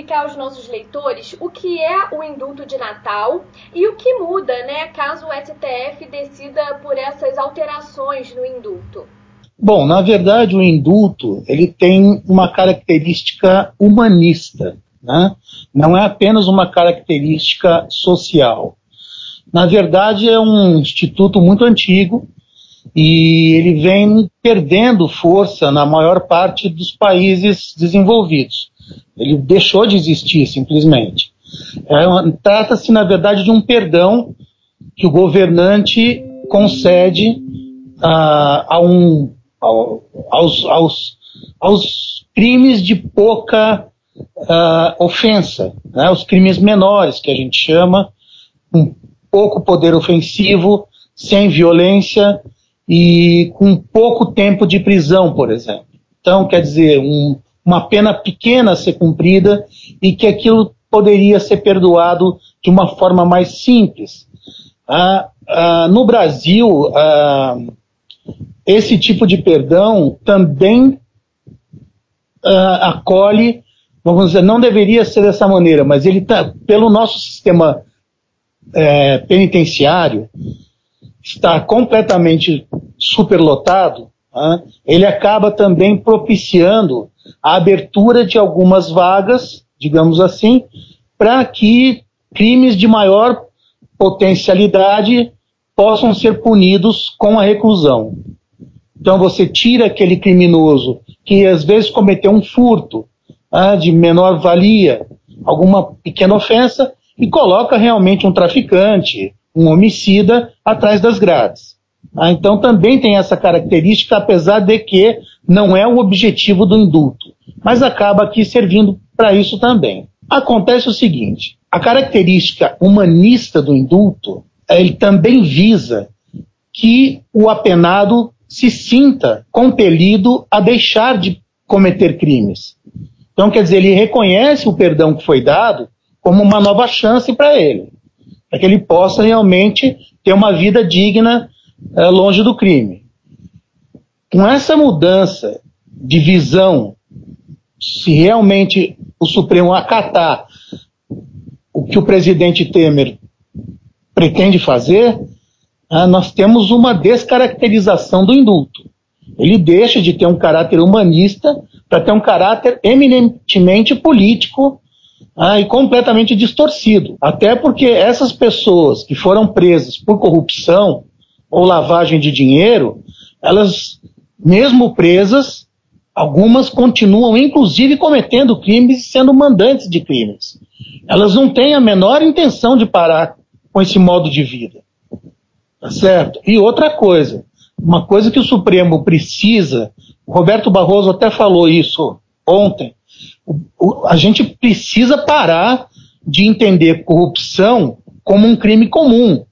explicar aos nossos leitores o que é o indulto de Natal e o que muda, né, caso o STF decida por essas alterações no indulto? Bom, na verdade, o indulto ele tem uma característica humanista, né? não é apenas uma característica social. Na verdade, é um instituto muito antigo e ele vem perdendo força na maior parte dos países desenvolvidos. Ele deixou de existir, simplesmente. É, Trata-se, na verdade, de um perdão que o governante concede uh, a um, ao, aos, aos, aos, crimes de pouca uh, ofensa, né? os crimes menores, que a gente chama, com pouco poder ofensivo, sem violência e com pouco tempo de prisão, por exemplo. Então, quer dizer, um, uma pena pequena a ser cumprida e que aquilo poderia ser perdoado de uma forma mais simples. Ah, ah, no Brasil, ah, esse tipo de perdão também ah, acolhe, vamos dizer, não deveria ser dessa maneira, mas ele tá, pelo nosso sistema é, penitenciário, está completamente superlotado, né, ele acaba também propiciando a abertura de algumas vagas, digamos assim, para que crimes de maior potencialidade possam ser punidos com a reclusão. Então você tira aquele criminoso que às vezes cometeu um furto ah, de menor valia, alguma pequena ofensa, e coloca realmente um traficante, um homicida atrás das grades. Ah, então também tem essa característica, apesar de que não é o objetivo do indulto, mas acaba aqui servindo para isso também. Acontece o seguinte: a característica humanista do indulto, ele também visa que o apenado se sinta compelido a deixar de cometer crimes. Então, quer dizer, ele reconhece o perdão que foi dado como uma nova chance para ele, para que ele possa realmente ter uma vida digna é, longe do crime. Com essa mudança de visão, se realmente o Supremo acatar o que o presidente Temer pretende fazer, ah, nós temos uma descaracterização do indulto. Ele deixa de ter um caráter humanista para ter um caráter eminentemente político ah, e completamente distorcido. Até porque essas pessoas que foram presas por corrupção ou lavagem de dinheiro, elas, mesmo presas, algumas continuam inclusive cometendo crimes e sendo mandantes de crimes. Elas não têm a menor intenção de parar com esse modo de vida. Tá certo? E outra coisa, uma coisa que o Supremo precisa, o Roberto Barroso até falou isso ontem, o, o, a gente precisa parar de entender corrupção como um crime comum.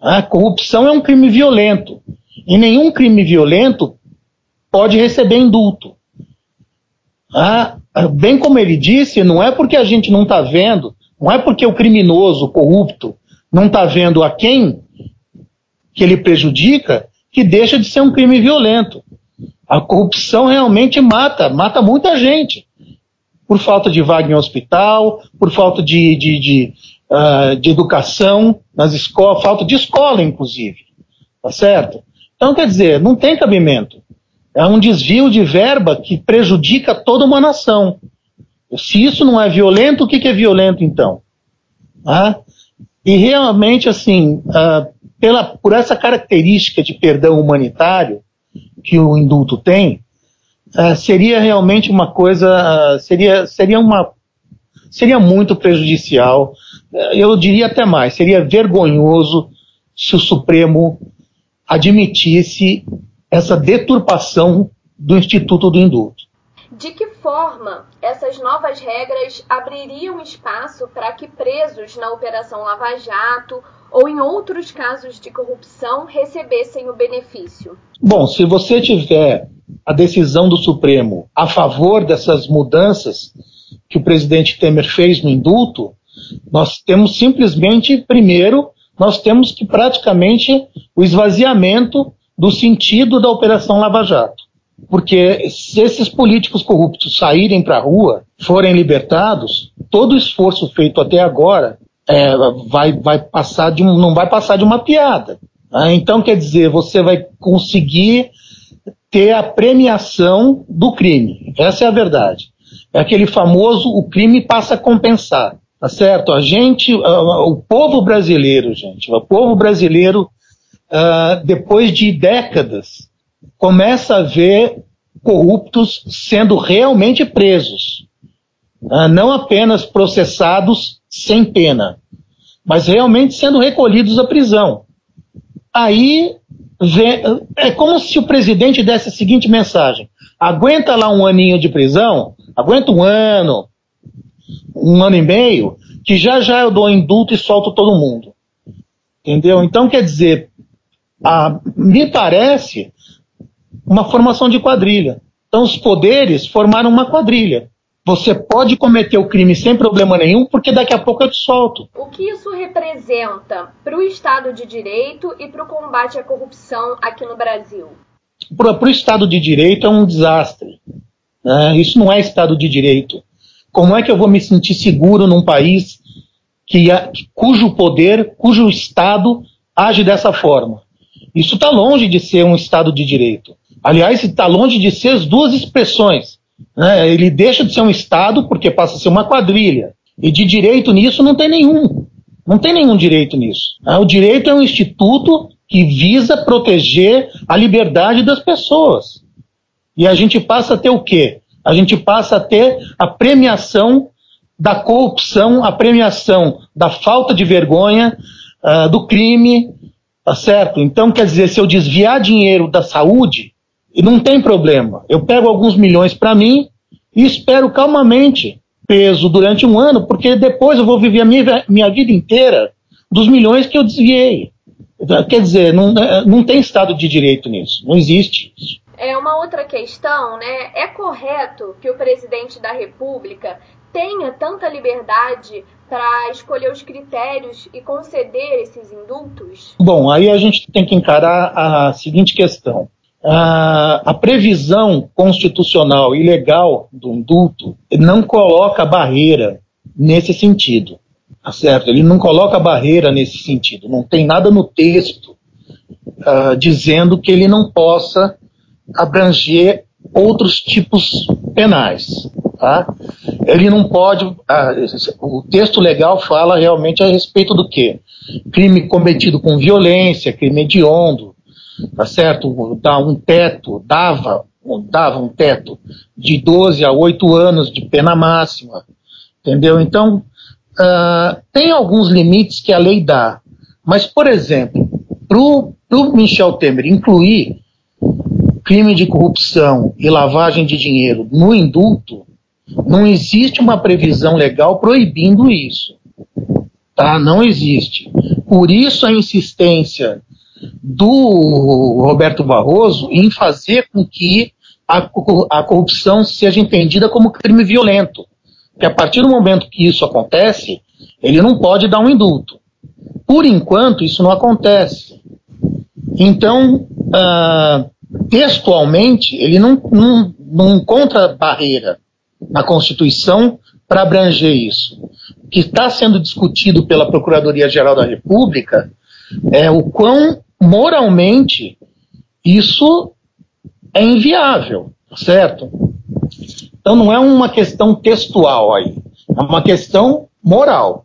A corrupção é um crime violento. E nenhum crime violento pode receber indulto. Ah, bem como ele disse, não é porque a gente não está vendo, não é porque o criminoso, o corrupto, não está vendo a quem que ele prejudica, que deixa de ser um crime violento. A corrupção realmente mata, mata muita gente. Por falta de vaga em hospital, por falta de, de, de, uh, de educação nas escolas, falta de escola, inclusive. Tá certo? Então, quer dizer, não tem cabimento. É um desvio de verba que prejudica toda uma nação. Se isso não é violento, o que, que é violento então? Ah? E realmente, assim, uh, pela, por essa característica de perdão humanitário que o indulto tem, uh, seria realmente uma coisa, uh, seria, seria uma, seria muito prejudicial. Eu diria até mais, seria vergonhoso se o Supremo admitisse essa deturpação do Instituto do Indulto. De que forma essas novas regras abririam espaço para que presos na Operação Lava Jato ou em outros casos de corrupção recebessem o benefício? Bom, se você tiver a decisão do Supremo a favor dessas mudanças que o presidente Temer fez no indulto, nós temos simplesmente, primeiro, nós temos que praticamente o esvaziamento do sentido da Operação Lava Jato. Porque se esses políticos corruptos saírem para a rua, forem libertados, todo o esforço feito até agora é, vai, vai passar de não vai passar de uma piada. Né? Então, quer dizer, você vai conseguir ter a premiação do crime. Essa é a verdade. É aquele famoso, o crime passa a compensar. Tá certo? A gente, o povo brasileiro, gente, o povo brasileiro, uh, depois de décadas, começa a ver corruptos sendo realmente presos. Uh, não apenas processados sem pena, mas realmente sendo recolhidos à prisão. Aí é como se o presidente desse a seguinte mensagem: aguenta lá um aninho de prisão, aguenta um ano, um ano e meio, que já já eu dou indulto e solto todo mundo. Entendeu? Então, quer dizer, a, me parece uma formação de quadrilha. Então, os poderes formaram uma quadrilha. Você pode cometer o crime sem problema nenhum, porque daqui a pouco eu te solto. O que isso representa para o Estado de Direito e para o combate à corrupção aqui no Brasil? Para o Estado de Direito é um desastre. Né? Isso não é Estado de Direito. Como é que eu vou me sentir seguro num país que, cujo poder, cujo Estado age dessa forma? Isso está longe de ser um Estado de direito. Aliás, está longe de ser as duas expressões. Né? Ele deixa de ser um Estado porque passa a ser uma quadrilha. E de direito nisso não tem nenhum. Não tem nenhum direito nisso. Né? O direito é um instituto que visa proteger a liberdade das pessoas. E a gente passa a ter o quê? A gente passa a ter a premiação da corrupção, a premiação da falta de vergonha, uh, do crime, tá certo? Então, quer dizer, se eu desviar dinheiro da saúde, não tem problema. Eu pego alguns milhões para mim e espero calmamente peso durante um ano, porque depois eu vou viver a minha, minha vida inteira dos milhões que eu desviei. Quer dizer, não, não tem Estado de Direito nisso, não existe isso. É uma outra questão, né? É correto que o presidente da República tenha tanta liberdade para escolher os critérios e conceder esses indultos? Bom, aí a gente tem que encarar a seguinte questão. A, a previsão constitucional e legal do indulto não coloca barreira nesse sentido. Tá certo? Ele não coloca barreira nesse sentido. Não tem nada no texto uh, dizendo que ele não possa abranger outros tipos penais. Tá? Ele não pode. Ah, o texto legal fala realmente a respeito do quê? Crime cometido com violência, crime hediondo, tá certo? Dá um teto, dava, dava um teto de 12 a 8 anos de pena máxima, entendeu? Então, uh, tem alguns limites que a lei dá. Mas, por exemplo, para o Michel Temer incluir crime de corrupção e lavagem de dinheiro no indulto, não existe uma previsão legal proibindo isso. Tá? Não existe. Por isso a insistência do Roberto Barroso em fazer com que a, a corrupção seja entendida como crime violento. Que a partir do momento que isso acontece, ele não pode dar um indulto. Por enquanto, isso não acontece. Então, uh, textualmente, ele não, não, não encontra barreira na Constituição para abranger isso. O que está sendo discutido pela Procuradoria-Geral da República é o quão moralmente isso é inviável, certo? Então não é uma questão textual aí, é uma questão moral,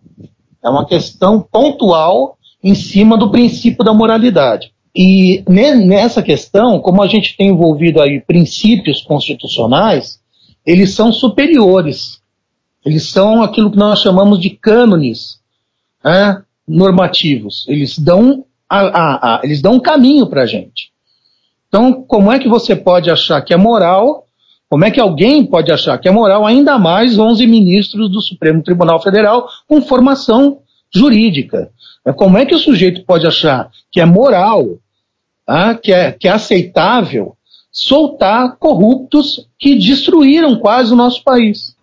é uma questão pontual em cima do princípio da moralidade. E nessa questão, como a gente tem envolvido aí princípios constitucionais, eles são superiores. Eles são aquilo que nós chamamos de cânones né, normativos. Eles dão, a, a, a, eles dão um caminho para a gente. Então, como é que você pode achar que é moral? Como é que alguém pode achar que é moral, ainda mais 11 ministros do Supremo Tribunal Federal com formação jurídica? Como é que o sujeito pode achar que é moral, ah, que, é, que é aceitável soltar corruptos que destruíram quase o nosso país.